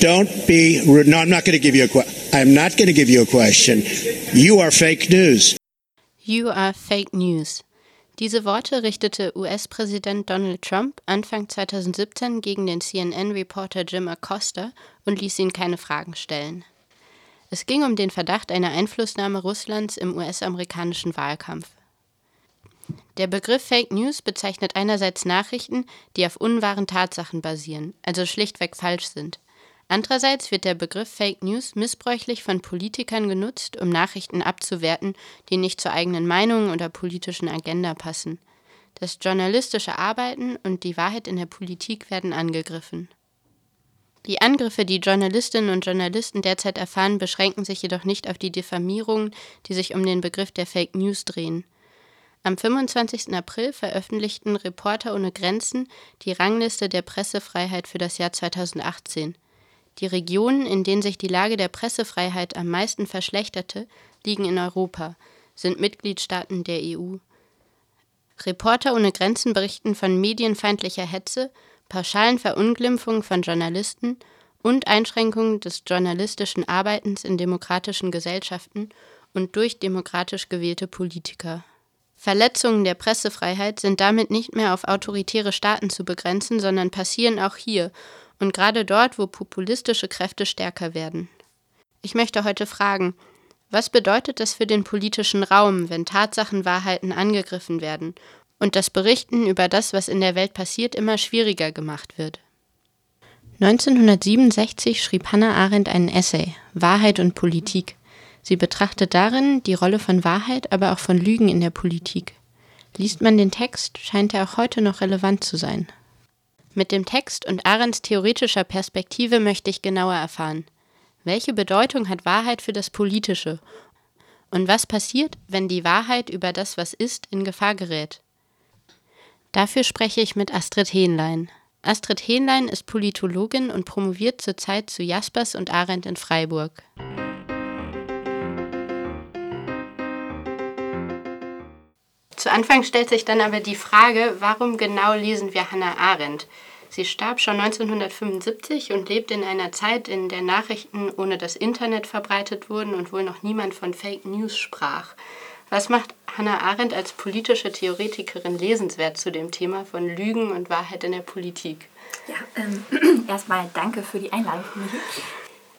Don't be rude. No, I'm not going to give you a question. I'm not going to give you a question. You are fake news. You are fake news. Diese Worte richtete US-Präsident Donald Trump Anfang 2017 gegen den CNN-Reporter Jim Acosta und ließ ihn keine Fragen stellen. Es ging um den Verdacht einer Einflussnahme Russlands im US-amerikanischen Wahlkampf. Der Begriff Fake News bezeichnet einerseits Nachrichten, die auf unwahren Tatsachen basieren, also schlichtweg falsch sind. Andererseits wird der Begriff Fake News missbräuchlich von Politikern genutzt, um Nachrichten abzuwerten, die nicht zur eigenen Meinung oder politischen Agenda passen. Das journalistische Arbeiten und die Wahrheit in der Politik werden angegriffen. Die Angriffe, die Journalistinnen und Journalisten derzeit erfahren, beschränken sich jedoch nicht auf die Diffamierungen, die sich um den Begriff der Fake News drehen. Am 25. April veröffentlichten Reporter ohne Grenzen die Rangliste der Pressefreiheit für das Jahr 2018. Die Regionen, in denen sich die Lage der Pressefreiheit am meisten verschlechterte, liegen in Europa, sind Mitgliedstaaten der EU. Reporter ohne Grenzen berichten von medienfeindlicher Hetze, pauschalen Verunglimpfungen von Journalisten und Einschränkungen des journalistischen Arbeitens in demokratischen Gesellschaften und durch demokratisch gewählte Politiker. Verletzungen der Pressefreiheit sind damit nicht mehr auf autoritäre Staaten zu begrenzen, sondern passieren auch hier und gerade dort, wo populistische Kräfte stärker werden. Ich möchte heute fragen, was bedeutet das für den politischen Raum, wenn Tatsachenwahrheiten angegriffen werden und das Berichten über das, was in der Welt passiert, immer schwieriger gemacht wird? 1967 schrieb Hannah Arendt einen Essay Wahrheit und Politik. Sie betrachtet darin die Rolle von Wahrheit, aber auch von Lügen in der Politik. Liest man den Text, scheint er auch heute noch relevant zu sein. Mit dem Text und Arends theoretischer Perspektive möchte ich genauer erfahren. Welche Bedeutung hat Wahrheit für das Politische? Und was passiert, wenn die Wahrheit über das, was ist, in Gefahr gerät? Dafür spreche ich mit Astrid Hähnlein. Astrid Hähnlein ist Politologin und promoviert zurzeit zu Jaspers und Arendt in Freiburg. Zu Anfang stellt sich dann aber die Frage, warum genau lesen wir Hannah Arendt? Sie starb schon 1975 und lebt in einer Zeit, in der Nachrichten ohne das Internet verbreitet wurden und wohl noch niemand von Fake News sprach. Was macht Hannah Arendt als politische Theoretikerin lesenswert zu dem Thema von Lügen und Wahrheit in der Politik? Ja, ähm, erstmal danke für die Einladung.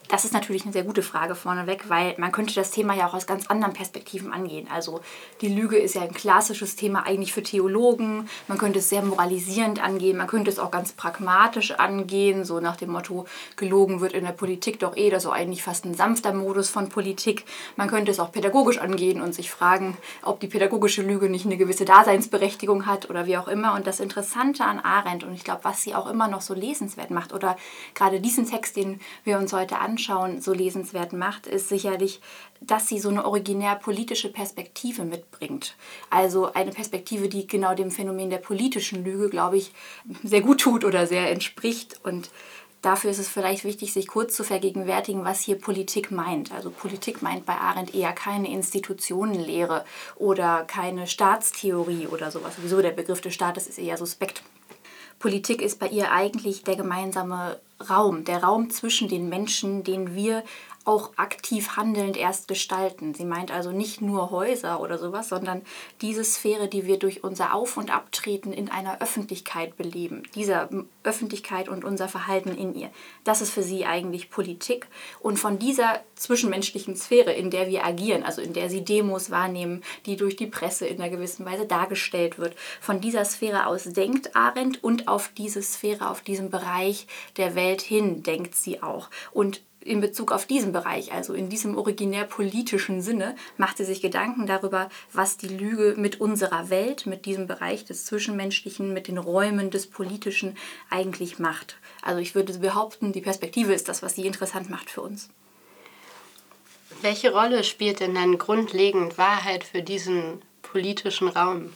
Das ist natürlich eine sehr gute Frage vorneweg, weil man könnte das Thema ja auch aus ganz anderen Perspektiven angehen. Also die Lüge ist ja ein klassisches Thema eigentlich für Theologen. Man könnte es sehr moralisierend angehen, man könnte es auch ganz pragmatisch angehen, so nach dem Motto, gelogen wird in der Politik doch eh, das ist eigentlich fast ein sanfter Modus von Politik. Man könnte es auch pädagogisch angehen und sich fragen, ob die pädagogische Lüge nicht eine gewisse Daseinsberechtigung hat oder wie auch immer. Und das Interessante an Arendt und ich glaube, was sie auch immer noch so lesenswert macht oder gerade diesen Text, den wir uns heute anschauen, Anschauen so lesenswert macht, ist sicherlich, dass sie so eine originär politische Perspektive mitbringt. Also eine Perspektive, die genau dem Phänomen der politischen Lüge, glaube ich, sehr gut tut oder sehr entspricht. Und dafür ist es vielleicht wichtig, sich kurz zu vergegenwärtigen, was hier Politik meint. Also Politik meint bei Arendt eher keine Institutionenlehre oder keine Staatstheorie oder sowas. Sowieso der Begriff des Staates ist eher suspekt. Politik ist bei ihr eigentlich der gemeinsame Raum, der Raum zwischen den Menschen, den wir auch aktiv handelnd erst gestalten. Sie meint also nicht nur Häuser oder sowas, sondern diese Sphäre, die wir durch unser Auf- und Abtreten in einer Öffentlichkeit beleben. Diese Öffentlichkeit und unser Verhalten in ihr. Das ist für sie eigentlich Politik. Und von dieser zwischenmenschlichen Sphäre, in der wir agieren, also in der sie Demos wahrnehmen, die durch die Presse in einer gewissen Weise dargestellt wird, von dieser Sphäre aus denkt Arendt und auf diese Sphäre, auf diesen Bereich der Welt hin denkt sie auch. Und in Bezug auf diesen Bereich, also in diesem originär politischen Sinne, macht sie sich Gedanken darüber, was die Lüge mit unserer Welt, mit diesem Bereich des Zwischenmenschlichen, mit den Räumen des Politischen eigentlich macht. Also ich würde behaupten, die Perspektive ist das, was sie interessant macht für uns. Welche Rolle spielt denn dann grundlegend Wahrheit für diesen politischen Raum?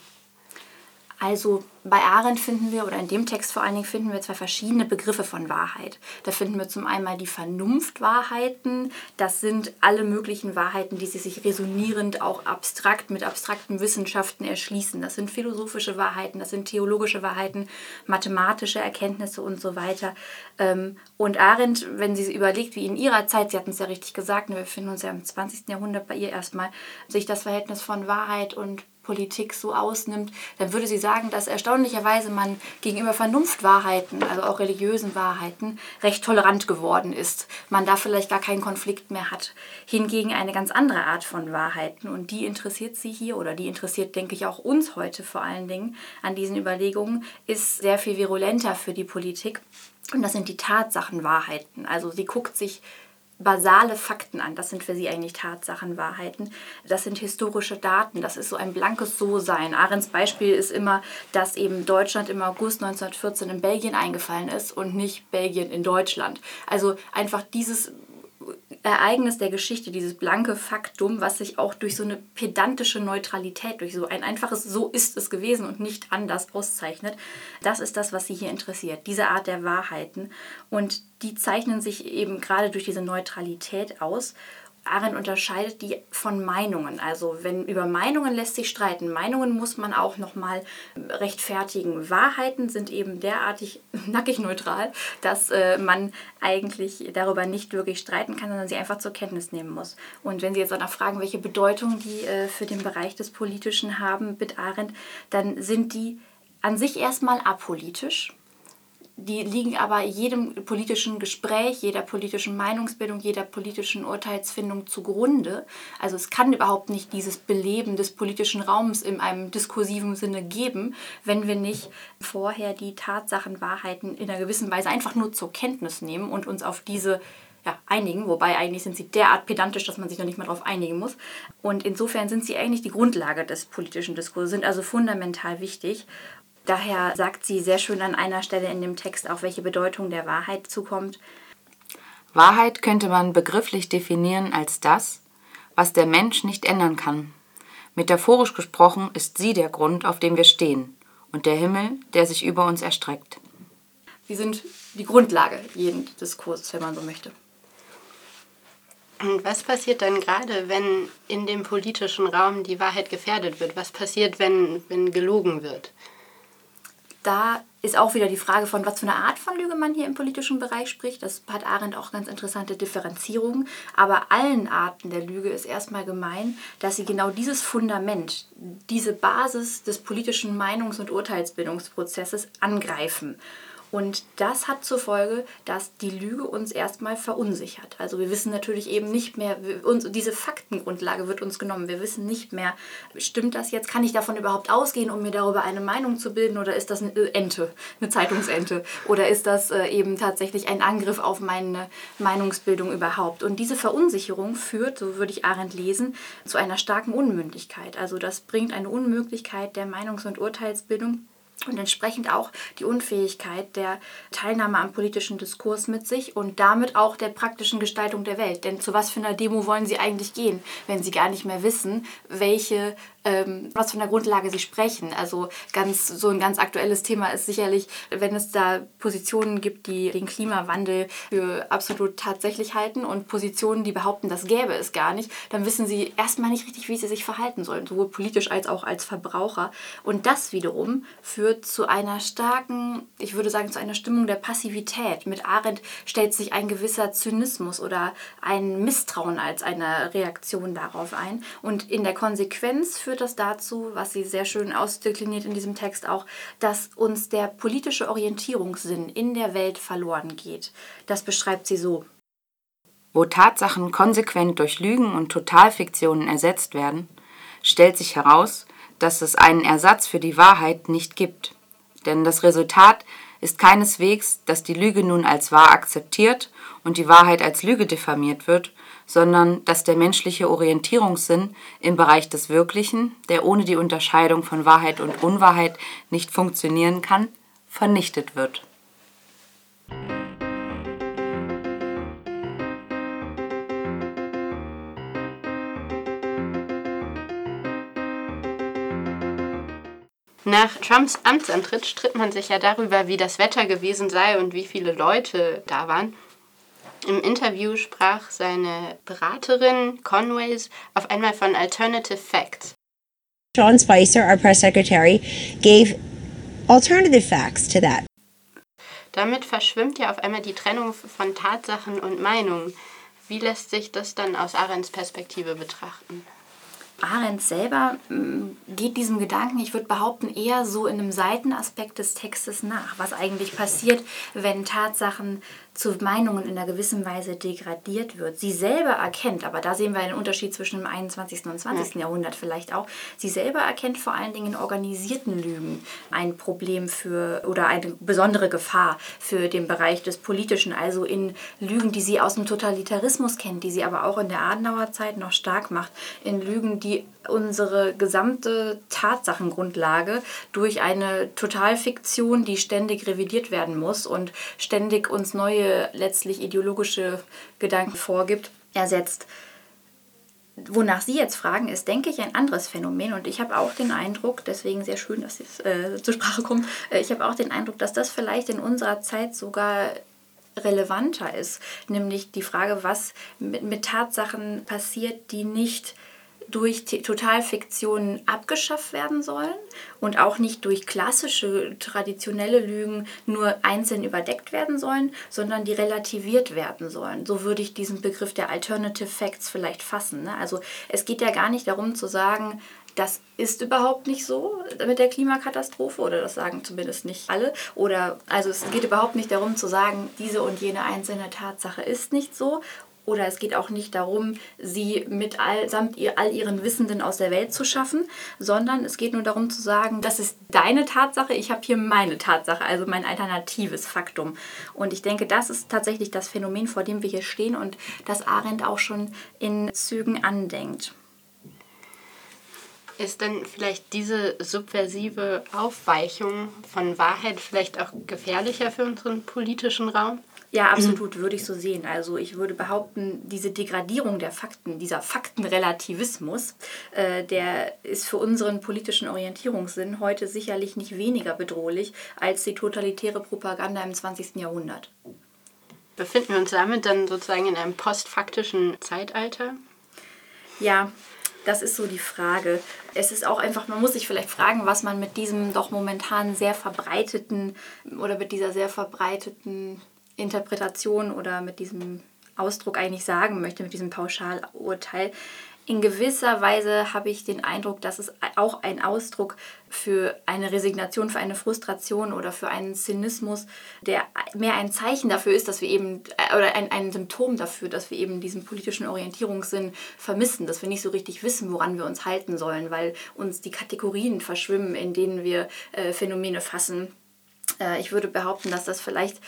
Also bei Arendt finden wir, oder in dem Text vor allen Dingen, finden wir zwei verschiedene Begriffe von Wahrheit. Da finden wir zum einen die Vernunftwahrheiten. Das sind alle möglichen Wahrheiten, die sich resonierend auch abstrakt mit abstrakten Wissenschaften erschließen. Das sind philosophische Wahrheiten, das sind theologische Wahrheiten, mathematische Erkenntnisse und so weiter. Ähm, und Arendt, wenn sie überlegt, wie in ihrer Zeit, sie hatten es ja richtig gesagt, ne, wir befinden uns ja im 20. Jahrhundert bei ihr erstmal, sich das Verhältnis von Wahrheit und Politik so ausnimmt, dann würde sie sagen, dass erstaunlicherweise man gegenüber Vernunftwahrheiten, also auch religiösen Wahrheiten, recht tolerant geworden ist. Man da vielleicht gar keinen Konflikt mehr hat. Hingegen eine ganz andere Art von Wahrheiten und die interessiert sie hier oder die interessiert, denke ich, auch uns heute vor allen Dingen an diesen Überlegungen, ist sehr viel virulenter für die Politik. Und das sind die Tatsachenwahrheiten. Also sie guckt sich basale Fakten an. Das sind für sie eigentlich Tatsachen, Wahrheiten. Das sind historische Daten. Das ist so ein blankes So-Sein. Ahrens Beispiel ist immer, dass eben Deutschland im August 1914 in Belgien eingefallen ist und nicht Belgien in Deutschland. Also einfach dieses Ereignis der Geschichte, dieses blanke Faktum, was sich auch durch so eine pedantische Neutralität, durch so ein einfaches So ist es gewesen und nicht anders auszeichnet, das ist das, was sie hier interessiert, diese Art der Wahrheiten. Und die zeichnen sich eben gerade durch diese Neutralität aus. Arendt unterscheidet die von Meinungen. Also wenn über Meinungen lässt sich streiten, Meinungen muss man auch nochmal rechtfertigen. Wahrheiten sind eben derartig nackig neutral, dass äh, man eigentlich darüber nicht wirklich streiten kann, sondern sie einfach zur Kenntnis nehmen muss. Und wenn Sie jetzt auch noch fragen, welche Bedeutung die äh, für den Bereich des Politischen haben mit Arendt, dann sind die an sich erstmal apolitisch die liegen aber jedem politischen Gespräch, jeder politischen Meinungsbildung, jeder politischen Urteilsfindung zugrunde. Also es kann überhaupt nicht dieses Beleben des politischen Raums in einem diskursiven Sinne geben, wenn wir nicht vorher die Tatsachen, Wahrheiten in einer gewissen Weise einfach nur zur Kenntnis nehmen und uns auf diese ja, einigen, wobei eigentlich sind sie derart pedantisch, dass man sich noch nicht mal darauf einigen muss. Und insofern sind sie eigentlich die Grundlage des politischen Diskurses, sind also fundamental wichtig. Daher sagt sie sehr schön an einer Stelle in dem Text auch, welche Bedeutung der Wahrheit zukommt. Wahrheit könnte man begrifflich definieren als das, was der Mensch nicht ändern kann. Metaphorisch gesprochen ist sie der Grund, auf dem wir stehen, und der Himmel, der sich über uns erstreckt. Sie sind die Grundlage jeden Diskurses, wenn man so möchte. Und was passiert dann gerade, wenn in dem politischen Raum die Wahrheit gefährdet wird? Was passiert, wenn, wenn gelogen wird? Da ist auch wieder die Frage von, was für eine Art von Lüge man hier im politischen Bereich spricht. Das hat Arendt auch ganz interessante Differenzierungen. Aber allen Arten der Lüge ist erstmal gemein, dass sie genau dieses Fundament, diese Basis des politischen Meinungs- und Urteilsbildungsprozesses angreifen. Und das hat zur Folge, dass die Lüge uns erstmal verunsichert. Also wir wissen natürlich eben nicht mehr, uns, diese Faktengrundlage wird uns genommen. Wir wissen nicht mehr, stimmt das jetzt? Kann ich davon überhaupt ausgehen, um mir darüber eine Meinung zu bilden? Oder ist das eine Ente, eine Zeitungsente? Oder ist das äh, eben tatsächlich ein Angriff auf meine Meinungsbildung überhaupt? Und diese Verunsicherung führt, so würde ich Arendt lesen, zu einer starken Unmündigkeit. Also das bringt eine Unmöglichkeit der Meinungs- und Urteilsbildung und entsprechend auch die Unfähigkeit der Teilnahme am politischen Diskurs mit sich und damit auch der praktischen Gestaltung der Welt. Denn zu was für einer Demo wollen Sie eigentlich gehen, wenn Sie gar nicht mehr wissen, welche ähm, was von der Grundlage sie sprechen. Also ganz so ein ganz aktuelles Thema ist sicherlich, wenn es da Positionen gibt, die den Klimawandel für absolut tatsächlich halten und Positionen, die behaupten, das gäbe es gar nicht, dann wissen sie erstmal nicht richtig, wie sie sich verhalten sollen, sowohl politisch als auch als Verbraucher. Und das wiederum führt zu einer starken, ich würde sagen, zu einer Stimmung der Passivität. Mit Arendt stellt sich ein gewisser Zynismus oder ein Misstrauen als eine Reaktion darauf ein. Und in der Konsequenz führt das dazu, was sie sehr schön ausdekliniert in diesem Text auch, dass uns der politische Orientierungssinn in der Welt verloren geht. Das beschreibt sie so. Wo Tatsachen konsequent durch Lügen und Totalfiktionen ersetzt werden, stellt sich heraus, dass es einen Ersatz für die Wahrheit nicht gibt. Denn das Resultat ist keineswegs, dass die Lüge nun als wahr akzeptiert und die Wahrheit als Lüge diffamiert wird, sondern dass der menschliche Orientierungssinn im Bereich des Wirklichen, der ohne die Unterscheidung von Wahrheit und Unwahrheit nicht funktionieren kann, vernichtet wird. Nach Trumps Amtsantritt stritt man sich ja darüber, wie das Wetter gewesen sei und wie viele Leute da waren. Im Interview sprach seine Beraterin Conways auf einmal von Alternative Facts. Sean Spicer, our press secretary, gave alternative facts to that. Damit verschwimmt ja auf einmal die Trennung von Tatsachen und Meinungen. Wie lässt sich das dann aus Arends Perspektive betrachten? Arendt selber mm, geht diesem Gedanken, ich würde behaupten, eher so in einem Seitenaspekt des Textes nach, was eigentlich passiert, wenn Tatsachen zu Meinungen in einer gewissen Weise degradiert wird. Sie selber erkennt, aber da sehen wir einen Unterschied zwischen dem 21. und 20. Ja. Jahrhundert vielleicht auch, sie selber erkennt vor allen Dingen in organisierten Lügen ein Problem für oder eine besondere Gefahr für den Bereich des Politischen, also in Lügen, die sie aus dem Totalitarismus kennt, die sie aber auch in der Adenauerzeit noch stark macht, in Lügen, die unsere gesamte Tatsachengrundlage durch eine Totalfiktion, die ständig revidiert werden muss und ständig uns neue, letztlich ideologische Gedanken vorgibt, ersetzt. Wonach Sie jetzt fragen, ist, denke ich, ein anderes Phänomen. Und ich habe auch den Eindruck, deswegen sehr schön, dass es äh, zur Sprache kommt, äh, ich habe auch den Eindruck, dass das vielleicht in unserer Zeit sogar relevanter ist. Nämlich die Frage, was mit, mit Tatsachen passiert, die nicht durch Totalfiktionen abgeschafft werden sollen und auch nicht durch klassische, traditionelle Lügen nur einzeln überdeckt werden sollen, sondern die relativiert werden sollen. So würde ich diesen Begriff der Alternative Facts vielleicht fassen. Ne? Also es geht ja gar nicht darum zu sagen, das ist überhaupt nicht so mit der Klimakatastrophe oder das sagen zumindest nicht alle. Oder also es geht überhaupt nicht darum zu sagen, diese und jene einzelne Tatsache ist nicht so oder es geht auch nicht darum, sie mit all, samt ihr, all ihren Wissenden aus der Welt zu schaffen, sondern es geht nur darum zu sagen, das ist deine Tatsache, ich habe hier meine Tatsache, also mein alternatives Faktum. Und ich denke, das ist tatsächlich das Phänomen, vor dem wir hier stehen und das Arendt auch schon in Zügen andenkt. Ist denn vielleicht diese subversive Aufweichung von Wahrheit vielleicht auch gefährlicher für unseren politischen Raum? Ja, absolut, würde ich so sehen. Also ich würde behaupten, diese Degradierung der Fakten, dieser Faktenrelativismus, äh, der ist für unseren politischen Orientierungssinn heute sicherlich nicht weniger bedrohlich als die totalitäre Propaganda im 20. Jahrhundert. Befinden wir uns damit dann sozusagen in einem postfaktischen Zeitalter? Ja, das ist so die Frage. Es ist auch einfach, man muss sich vielleicht fragen, was man mit diesem doch momentan sehr verbreiteten oder mit dieser sehr verbreiteten Interpretation oder mit diesem Ausdruck eigentlich sagen möchte, mit diesem Pauschalurteil. In gewisser Weise habe ich den Eindruck, dass es auch ein Ausdruck für eine Resignation, für eine Frustration oder für einen Zynismus, der mehr ein Zeichen dafür ist, dass wir eben, äh, oder ein, ein Symptom dafür, dass wir eben diesen politischen Orientierungssinn vermissen, dass wir nicht so richtig wissen, woran wir uns halten sollen, weil uns die Kategorien verschwimmen, in denen wir äh, Phänomene fassen ich würde behaupten, dass das vielleicht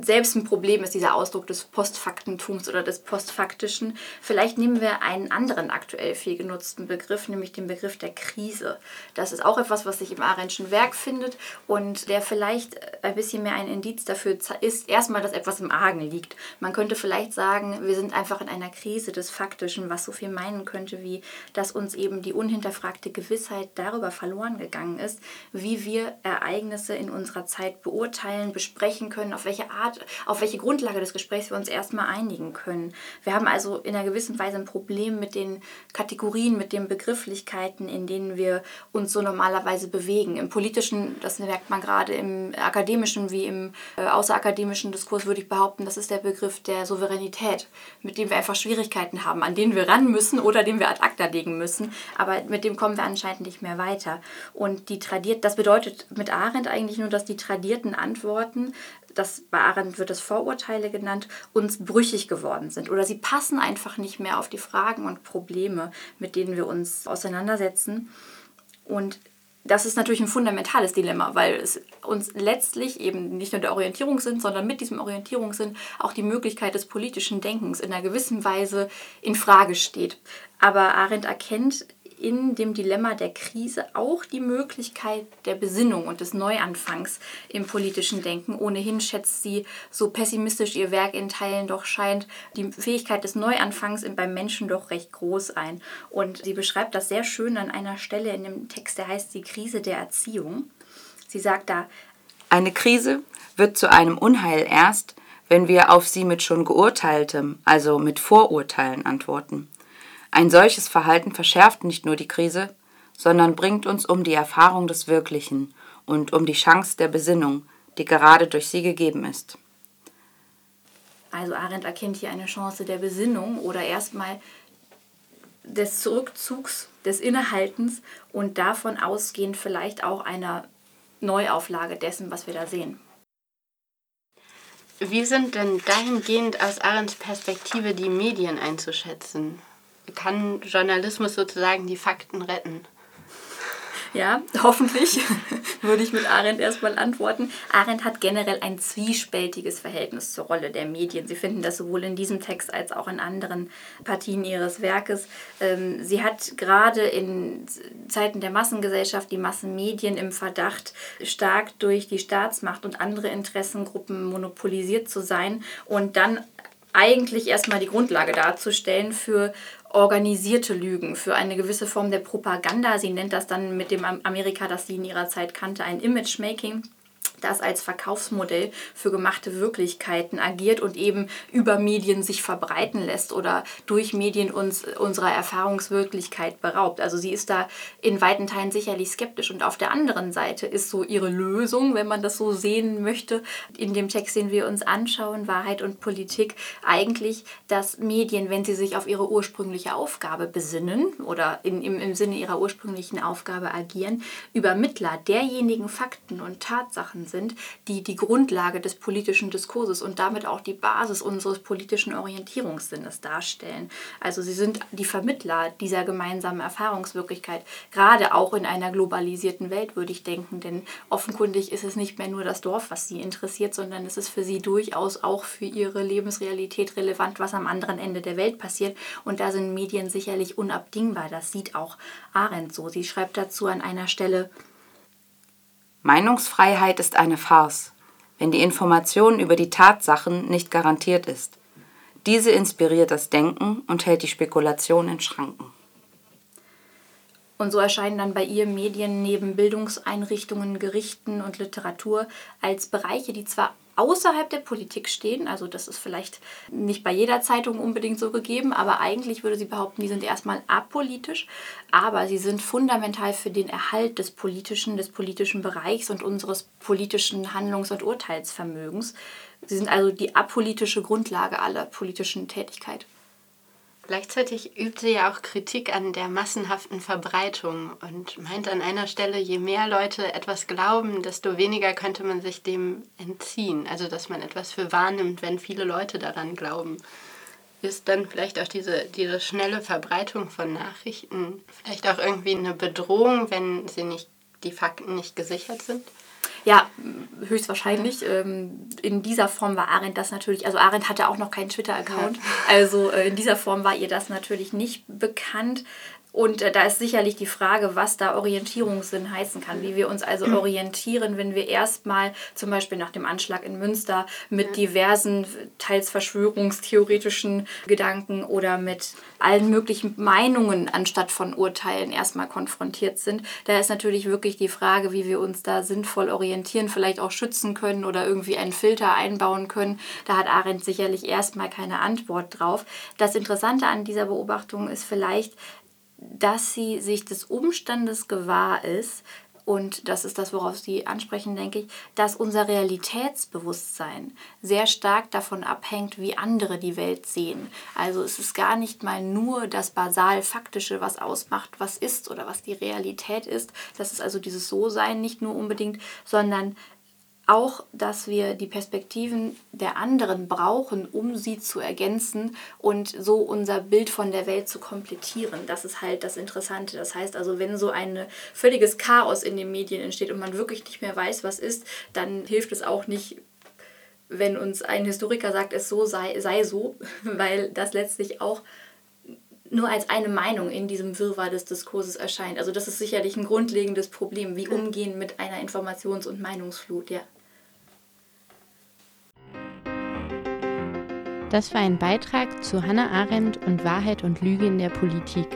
selbst ein Problem ist, dieser Ausdruck des Postfaktentums oder des Postfaktischen. Vielleicht nehmen wir einen anderen aktuell viel genutzten Begriff, nämlich den Begriff der Krise. Das ist auch etwas, was sich im Arendtschen Werk findet und der vielleicht ein bisschen mehr ein Indiz dafür ist, erstmal, dass etwas im Argen liegt. Man könnte vielleicht sagen, wir sind einfach in einer Krise des Faktischen, was so viel meinen könnte, wie dass uns eben die unhinterfragte Gewissheit darüber verloren gegangen ist, wie wir Ereignisse in unserer Zeit beurteilen, besprechen können, auf welche Art, auf welche Grundlage des Gesprächs wir uns erstmal einigen können. Wir haben also in einer gewissen Weise ein Problem mit den Kategorien, mit den Begrifflichkeiten, in denen wir uns so normalerweise bewegen. Im politischen, das merkt man gerade im akademischen wie im äh, außerakademischen Diskurs, würde ich behaupten, das ist der Begriff der Souveränität, mit dem wir einfach Schwierigkeiten haben, an denen wir ran müssen oder den wir ad acta legen müssen. Aber mit dem kommen wir anscheinend nicht mehr weiter. Und die tradiert, das bedeutet mit Arendt eigentlich nur, dass die tradierten Antworten, das bei Arendt wird es Vorurteile genannt, uns brüchig geworden sind oder sie passen einfach nicht mehr auf die Fragen und Probleme, mit denen wir uns auseinandersetzen. Und das ist natürlich ein fundamentales Dilemma, weil es uns letztlich eben nicht nur der Orientierungssinn, sondern mit diesem Orientierungssinn auch die Möglichkeit des politischen Denkens in einer gewissen Weise in Frage steht. Aber Arendt erkennt in dem Dilemma der Krise auch die Möglichkeit der Besinnung und des Neuanfangs im politischen Denken. Ohnehin schätzt sie, so pessimistisch ihr Werk in Teilen doch scheint, die Fähigkeit des Neuanfangs beim Menschen doch recht groß ein. Und sie beschreibt das sehr schön an einer Stelle in dem Text, der heißt Die Krise der Erziehung. Sie sagt da, eine Krise wird zu einem Unheil erst, wenn wir auf sie mit schon geurteiltem, also mit Vorurteilen antworten. Ein solches Verhalten verschärft nicht nur die Krise, sondern bringt uns um die Erfahrung des Wirklichen und um die Chance der Besinnung, die gerade durch sie gegeben ist. Also Arendt erkennt hier eine Chance der Besinnung oder erstmal des Zurückzugs, des Innehaltens und davon ausgehend vielleicht auch einer Neuauflage dessen, was wir da sehen. Wie sind denn dahingehend aus Arendts Perspektive die Medien einzuschätzen? Kann Journalismus sozusagen die Fakten retten? Ja, hoffentlich, würde ich mit Arendt erstmal antworten. Arendt hat generell ein zwiespältiges Verhältnis zur Rolle der Medien. Sie finden das sowohl in diesem Text als auch in anderen Partien ihres Werkes. Ähm, sie hat gerade in Zeiten der Massengesellschaft die Massenmedien im Verdacht, stark durch die Staatsmacht und andere Interessengruppen monopolisiert zu sein und dann eigentlich erstmal die Grundlage darzustellen für organisierte Lügen, für eine gewisse Form der Propaganda. Sie nennt das dann mit dem Amerika, das sie in ihrer Zeit kannte, ein Image-Making das als Verkaufsmodell für gemachte Wirklichkeiten agiert und eben über Medien sich verbreiten lässt oder durch Medien uns unserer Erfahrungswirklichkeit beraubt. Also sie ist da in weiten Teilen sicherlich skeptisch. Und auf der anderen Seite ist so ihre Lösung, wenn man das so sehen möchte, in dem Text, den wir uns anschauen, Wahrheit und Politik, eigentlich, dass Medien, wenn sie sich auf ihre ursprüngliche Aufgabe besinnen oder in, im, im Sinne ihrer ursprünglichen Aufgabe agieren, Übermittler derjenigen Fakten und Tatsachen sind, die die Grundlage des politischen Diskurses und damit auch die Basis unseres politischen Orientierungssinnes darstellen. Also sie sind die Vermittler dieser gemeinsamen Erfahrungswirklichkeit, gerade auch in einer globalisierten Welt, würde ich denken, denn offenkundig ist es nicht mehr nur das Dorf, was sie interessiert, sondern es ist für sie durchaus auch für ihre Lebensrealität relevant, was am anderen Ende der Welt passiert. Und da sind Medien sicherlich unabdingbar. Das sieht auch Arendt so. Sie schreibt dazu an einer Stelle, Meinungsfreiheit ist eine Farce, wenn die Information über die Tatsachen nicht garantiert ist. Diese inspiriert das Denken und hält die Spekulation in Schranken. Und so erscheinen dann bei ihr Medien neben Bildungseinrichtungen, Gerichten und Literatur als Bereiche, die zwar außerhalb der Politik stehen. Also das ist vielleicht nicht bei jeder Zeitung unbedingt so gegeben, aber eigentlich würde sie behaupten, die sind erstmal apolitisch, aber sie sind fundamental für den Erhalt des politischen, des politischen Bereichs und unseres politischen Handlungs- und Urteilsvermögens. Sie sind also die apolitische Grundlage aller politischen Tätigkeit. Gleichzeitig übt sie ja auch Kritik an der massenhaften Verbreitung und meint an einer Stelle, je mehr Leute etwas glauben, desto weniger könnte man sich dem entziehen. Also dass man etwas für wahrnimmt, wenn viele Leute daran glauben. Ist dann vielleicht auch diese, diese schnelle Verbreitung von Nachrichten vielleicht auch irgendwie eine Bedrohung, wenn sie nicht, die Fakten nicht gesichert sind? Ja, höchstwahrscheinlich. Ähm, in dieser Form war Arendt das natürlich, also Arendt hatte auch noch keinen Twitter-Account, also äh, in dieser Form war ihr das natürlich nicht bekannt. Und äh, da ist sicherlich die Frage, was da Orientierungssinn heißen kann, wie wir uns also orientieren, wenn wir erstmal zum Beispiel nach dem Anschlag in Münster mit diversen, teils verschwörungstheoretischen Gedanken oder mit allen möglichen Meinungen anstatt von Urteilen erstmal konfrontiert sind. Da ist natürlich wirklich die Frage, wie wir uns da sinnvoll orientieren, vielleicht auch schützen können oder irgendwie einen Filter einbauen können. Da hat Arendt sicherlich erstmal keine Antwort drauf. Das Interessante an dieser Beobachtung ist vielleicht, dass sie sich des Umstandes gewahr ist, und das ist das, worauf Sie ansprechen, denke ich, dass unser Realitätsbewusstsein sehr stark davon abhängt, wie andere die Welt sehen. Also es ist gar nicht mal nur das basal Faktische, was ausmacht, was ist oder was die Realität ist. Das ist also dieses So-Sein nicht nur unbedingt, sondern auch, dass wir die Perspektiven der anderen brauchen, um sie zu ergänzen und so unser Bild von der Welt zu komplettieren. Das ist halt das Interessante. Das heißt also, wenn so ein völliges Chaos in den Medien entsteht und man wirklich nicht mehr weiß, was ist, dann hilft es auch nicht, wenn uns ein Historiker sagt, es so sei, sei so, weil das letztlich auch nur als eine Meinung in diesem Wirrwarr des Diskurses erscheint. Also das ist sicherlich ein grundlegendes Problem, wie umgehen mit einer Informations- und Meinungsflut, ja. Das war ein Beitrag zu Hannah Arendt und Wahrheit und Lüge in der Politik.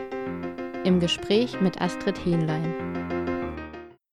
Im Gespräch mit Astrid Hähnlein.